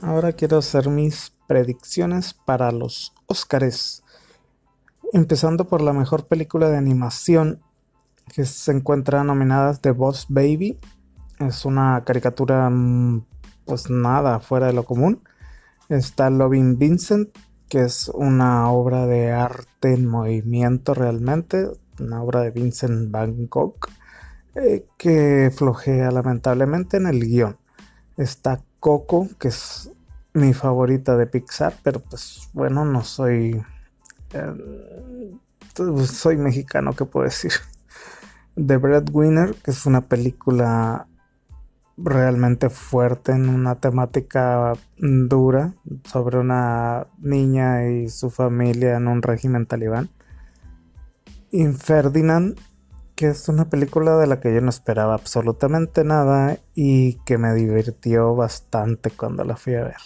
Ahora quiero hacer mis predicciones para los Óscares. Empezando por la mejor película de animación que se encuentra nominada The Boss Baby. Es una caricatura mm, pues nada fuera de lo común. Está Loving Vincent, que es una obra de arte en movimiento realmente, una obra de Vincent Van Gogh, eh, que flojea lamentablemente en el guion. Está Coco, que es mi favorita de Pixar, pero pues bueno, no soy... Eh, soy mexicano, ¿qué puedo decir? The Breadwinner, que es una película realmente fuerte en una temática dura sobre una niña y su familia en un régimen talibán. Inferdinand, que es una película de la que yo no esperaba absolutamente nada y que me divirtió bastante cuando la fui a ver.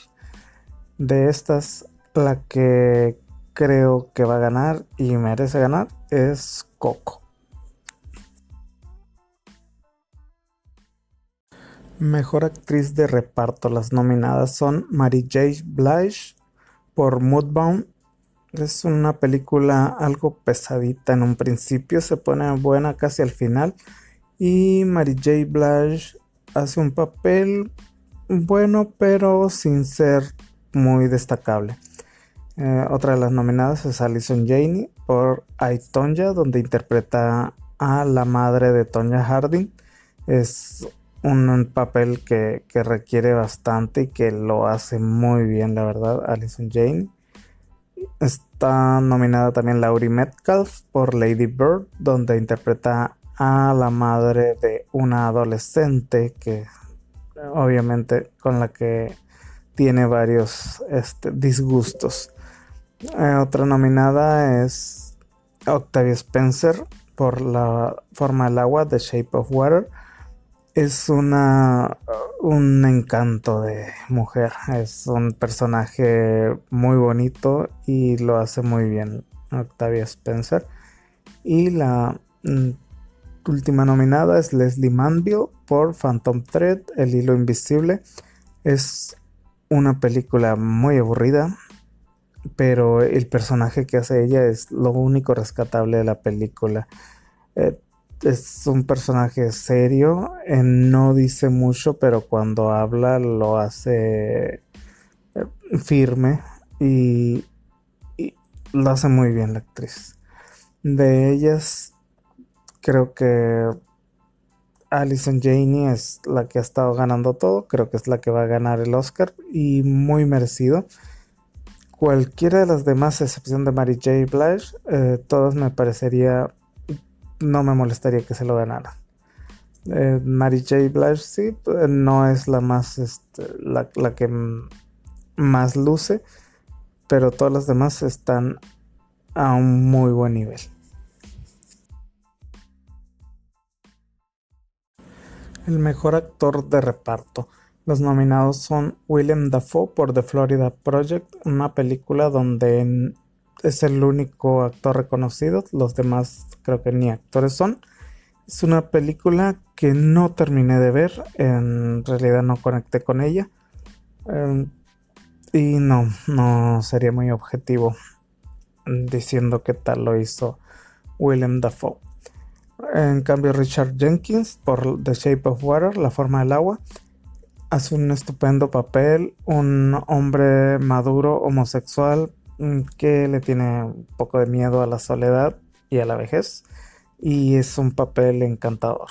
De estas, la que creo que va a ganar y merece ganar es Coco. Mejor actriz de reparto. Las nominadas son Mary J. Blige por Moodbound. Es una película algo pesadita en un principio, se pone buena casi al final. Y Mary J. Blige hace un papel bueno, pero sin ser muy destacable. Eh, otra de las nominadas es Alison Janey por I, Tonya, donde interpreta a la madre de Tonya Harding. Es un papel que, requiere bastante y que lo hace muy bien, la verdad, Alison Jane. Está nominada también Laurie Metcalf por Lady Bird, donde interpreta a la madre de una adolescente que obviamente con la que tiene varios este, disgustos. Eh, otra nominada es Octavia Spencer por la forma del agua, The Shape of Water es una un encanto de mujer. Es un personaje muy bonito y lo hace muy bien Octavia Spencer. Y la mm, última nominada es Leslie Manville por Phantom Thread, El hilo invisible. Es una película muy aburrida, pero el personaje que hace ella es lo único rescatable de la película. Eh, es un personaje serio, no dice mucho, pero cuando habla lo hace eh, firme y, lo hace muy bien la actriz. De ellas, creo que Alison Janey es la que ha estado ganando todo, creo que es la que va a ganar el Oscar y muy merecido. Cualquiera de las demás, a excepción de Mary J. Blige, eh, todas me parecería no me molestaría que se lo ganara. Eh, Mary J. Blige sí, no es la más, este, la, que más luce, pero todas las demás están a un muy buen nivel. El mejor actor de reparto. Los nominados son William Dafoe por The Florida Project, una película donde es el único actor reconocido, los demás creo que ni actores son. Es una película que no terminé de ver, en realidad no conecté con ella. Em, y no, no sería muy objetivo diciendo que tal lo hizo William Dafoe. En cambio, Richard Jenkins por The Shape of Water, La forma del agua, hace un estupendo papel, un hombre maduro, homosexual, que le tiene un poco de miedo a la soledad y a la vejez y es un papel encantador.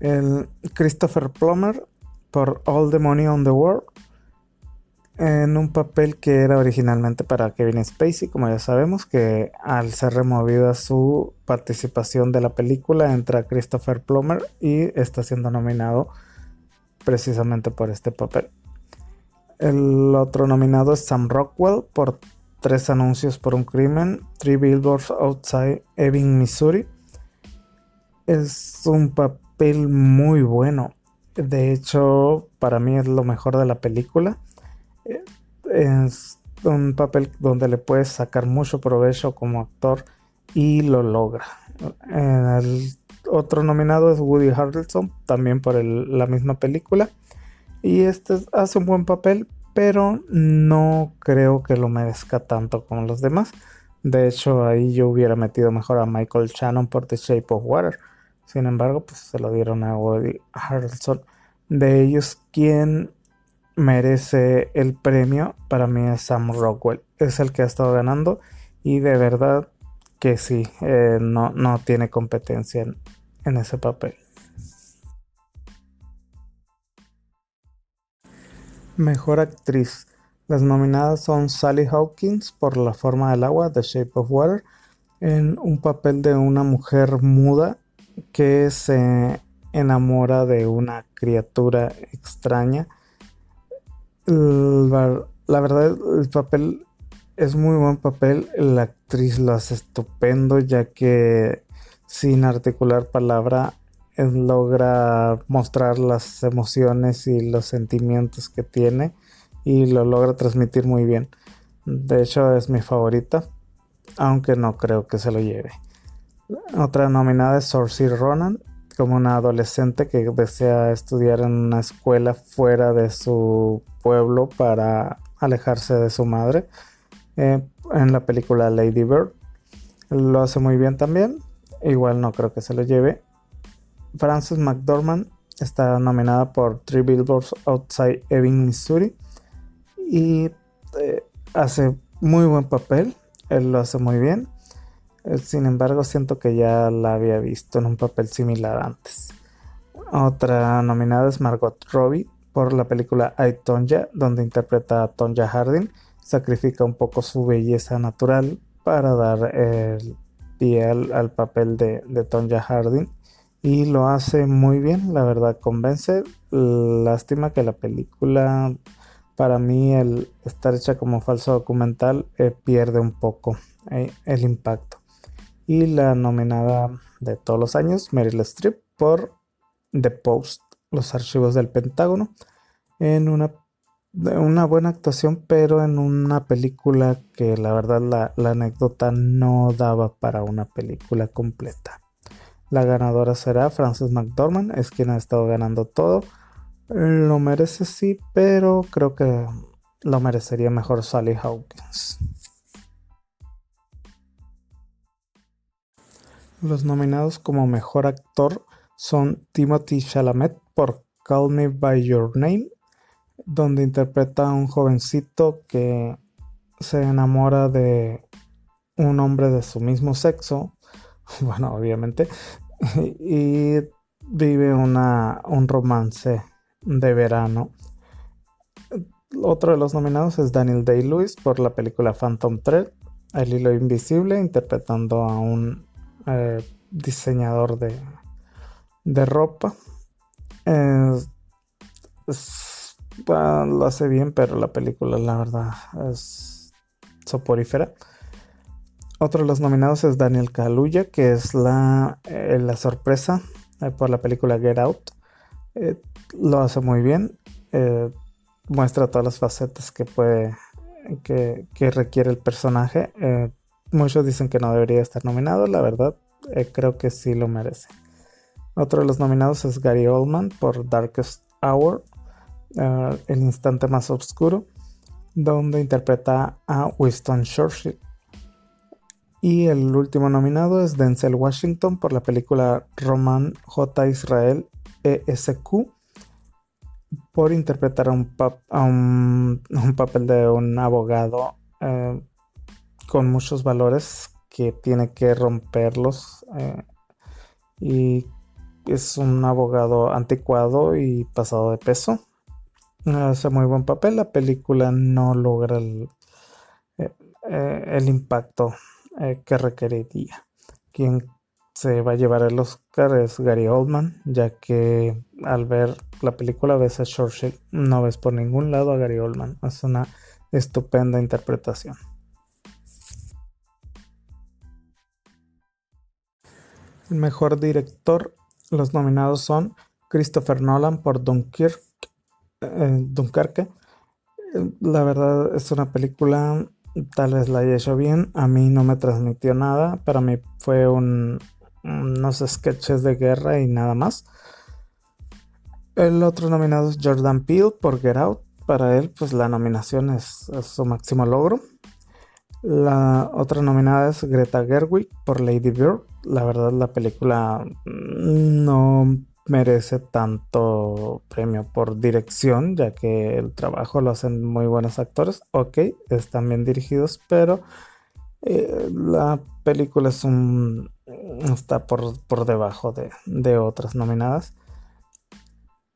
El Christopher Plummer por All the Money on the World en un papel que era originalmente para Kevin Spacey, como ya sabemos, que al ser removida su participación de la película entra Christopher Plummer y está siendo nominado precisamente por este papel. El otro nominado es Sam Rockwell por Tres anuncios por un crimen, Three Billboards Outside Ebbing, Missouri. Es un papel muy bueno. De hecho, para mí es lo mejor de la película. Es un papel donde le puedes sacar mucho provecho como actor y lo logra. El otro nominado es Woody Harrelson, también por la misma película. Y este hace un buen papel, pero no creo que lo merezca tanto como los demás. De hecho, ahí yo hubiera metido mejor a Michael Shannon por The Shape of Water. Sin embargo, pues se lo dieron a Woody Harrelson. De ellos, quien merece el premio para mí es Sam Rockwell. Es el que ha estado ganando y de verdad que sí, eh, no, no, tiene competencia en ese papel. Mejor actriz. Las nominadas son Sally Hawkins por La forma del agua, The Shape of Water, en un papel de una mujer muda que se enamora de una criatura extraña. La verdad, el papel es muy buen papel. La actriz lo hace estupendo, ya que sin articular palabra logra mostrar las emociones y los sentimientos que tiene y lo logra transmitir muy bien. De hecho es mi favorita, aunque no creo que se lo lleve. Otra nominada es Saoirse Ronan, como una adolescente que desea estudiar en una escuela fuera de su pueblo para alejarse de su madre. Eh, en la película Lady Bird lo hace muy bien también. Igual no creo que se lo lleve. Frances McDormand está nominada por Three Billboards Outside Ebbing, Missouri. Y eh, hace muy buen papel. Él lo hace muy bien. Eh, sin embargo, siento que ya la había visto en un papel similar antes. Otra nominada es Margot Robbie por la película I, Tonya, donde interpreta a Tonya Harding. Sacrifica un poco su belleza natural para dar el pie al, papel de, de Tonya Harding y lo hace muy bien, la verdad convence. Lástima que la película, para mí, el estar hecha como falso documental, eh, pierde un poco eh, el impacto. Y la nominada de todos los años, Meryl Streep, por The Post, los archivos del Pentágono, en una, una buena actuación, pero en una película que la verdad la, la anécdota no daba para una película completa. La ganadora será Frances McDormand, es quien ha estado ganando todo. Lo merece sí, pero creo que lo merecería mejor Sally Hawkins. Los nominados como mejor actor son Timothy Chalamet por Call Me By Your Name, donde interpreta a un jovencito que se enamora de un hombre de su mismo sexo, bueno, obviamente, y vive una, un romance de verano. Otro de los nominados es Daniel Day-Lewis por la película Phantom Thread, El hilo invisible, interpretando a un eh, diseñador de, de ropa. lo hace bien, pero la película, la verdad, es soporífera. Otro de los nominados es Daniel Kaluuya, que es la, eh, la sorpresa eh, por la película Get Out. Eh, lo hace muy bien. muestra todas las facetas que puede. que, requiere el personaje. muchos dicen que no debería estar nominado. La verdad, creo que sí lo merece. Otro de los nominados es Gary Oldman por Darkest Hour. el instante más oscuro. Donde interpreta a Winston Churchill y el último nominado es Denzel Washington por la película Roman J. Israel ESQ por interpretar a un, papel de un abogado eh, con muchos valores que tiene que romperlos eh, y es un abogado anticuado y pasado de peso. Hace muy buen papel, la película no logra el, eh, el impacto eh, que requeriría. Quien se va a llevar el Oscar es Gary Oldman, ya que al ver la película ves a Churchill, no ves por ningún lado a Gary Oldman. Es una estupenda interpretación. El mejor director, los nominados son Christopher Nolan por Dunkirk, eh, Dunkerque. La verdad es una película Tal vez la haya hecho bien. A mí no me transmitió nada. Para mí fue un, unos sketches de guerra y nada más. El otro nominado es Jordan Peele por Get Out. para él, pues la nominación es, su máximo logro. La otra nominada es Greta Gerwig por Lady Bird. La verdad, la película no merece tanto premio por dirección, ya que el trabajo lo hacen muy buenos actores. Ok, están bien dirigidos, pero eh, la película es un está por, debajo de, de, otras nominadas.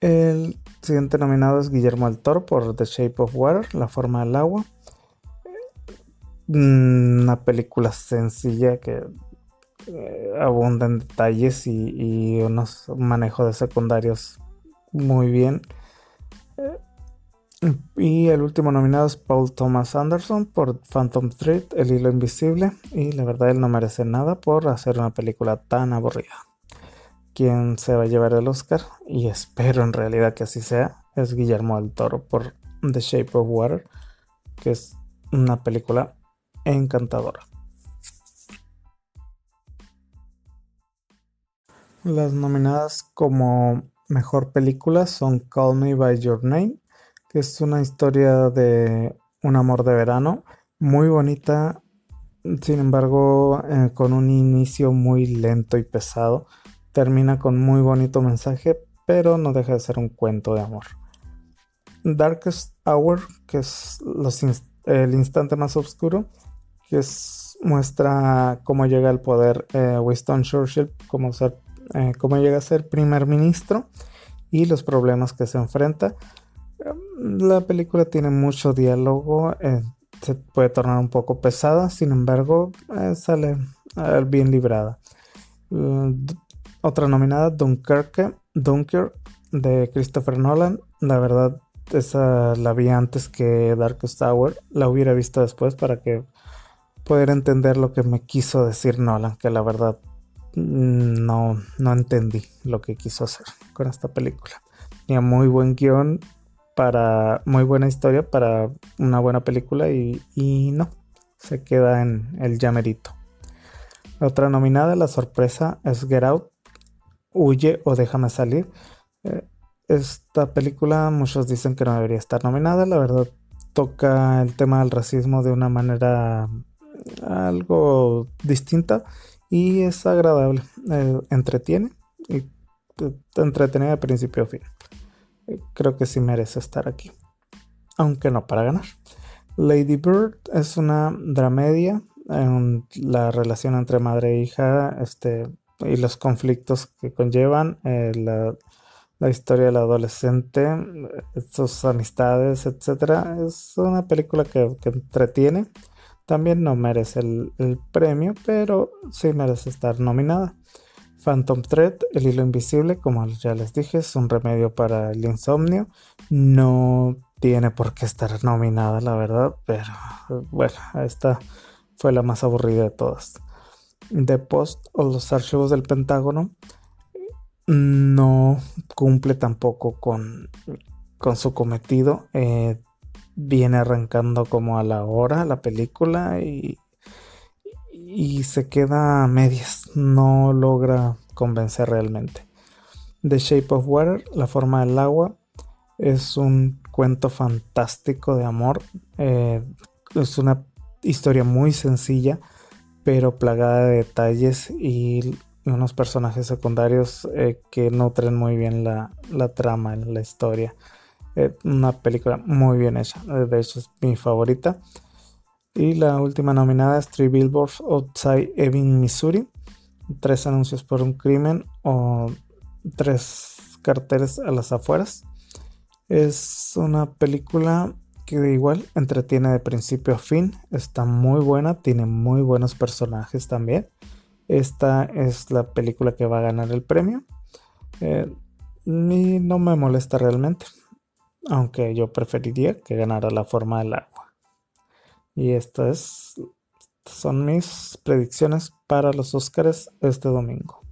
El siguiente nominado es Guillermo del Toro por The Shape of Water, La forma del agua. Mm, una película sencilla que eh, abunda en detalles y, unos manejos de secundarios muy bien. Eh, y el último nominado es Paul Thomas Anderson por Phantom Thread, El hilo invisible. Y la verdad él no merece nada por hacer una película tan aburrida. Quien se va a llevar el Oscar, y espero en realidad que así sea, es Guillermo del Toro por The Shape of Water, que es una película encantadora. Las nominadas como mejor película son Call Me by Your Name, que es una historia de un amor de verano, muy bonita, sin embargo, eh, con un inicio muy lento y pesado. Termina con muy bonito mensaje, pero no deja de ser un cuento de amor. Darkest Hour, que es el instante más oscuro, que muestra cómo llega al poder eh, Winston Churchill, cómo, ser, eh, cómo llega a ser primer ministro y los problemas que se enfrenta. La película tiene mucho diálogo, eh, se puede tornar un poco pesada, sin embargo, sale bien librada. otra nominada, Dunkerque, Dunker, de Christopher Nolan. La verdad, esa la vi antes que Darkest Tower. La hubiera visto después para que poder entender lo que me quiso decir Nolan, que la verdad mm, no, no entendí lo que quiso hacer con esta película. Tenía muy buen guion para, muy buena historia para una buena película y, no, se queda en el llamerito. otra nominada, la sorpresa, es Get Out, Huye o Déjame salir. Eh, esta película muchos dicen que no debería estar nominada, la verdad toca el tema del racismo de una manera algo distinta y es agradable, eh, entretiene y te eh, entretiene de principio a fin. Eh, creo que sí merece estar aquí, aunque no para ganar. Lady Bird es una dramedia en la relación entre madre e hija este, y los conflictos que conllevan la, historia del adolescente, sus amistades, etc. Es una película que, que entretiene también no merece el, premio, pero sí merece estar nominada. Phantom Thread, el hilo invisible, como ya les dije, es un remedio para el insomnio. No tiene por qué estar nominada, la verdad, pero bueno, esta fue la más aburrida de todas. The Post o los archivos del Pentágono no cumple tampoco con, su cometido. Eh, viene arrancando como a la hora la película y, y se queda a medias, no logra convencer realmente. The Shape of Water, La forma del agua, es un cuento fantástico de amor, eh, es una historia muy sencilla, pero plagada de detalles y unos personajes secundarios eh, que nutren muy bien la, la trama, la historia una película muy bien hecha. Eh, de hecho, es mi favorita. Y la última nominada es Three Billboards Outside Ebbing, Missouri. Tres anuncios por un crimen o tres carteles a las afueras. Es una película que igual entretiene de principio a fin. Está muy buena, tiene muy buenos personajes también. Esta es la película que va a ganar el premio. Eh, y no me molesta realmente aunque yo preferiría que ganara la forma del agua. Y estas son mis predicciones para los Oscars este domingo.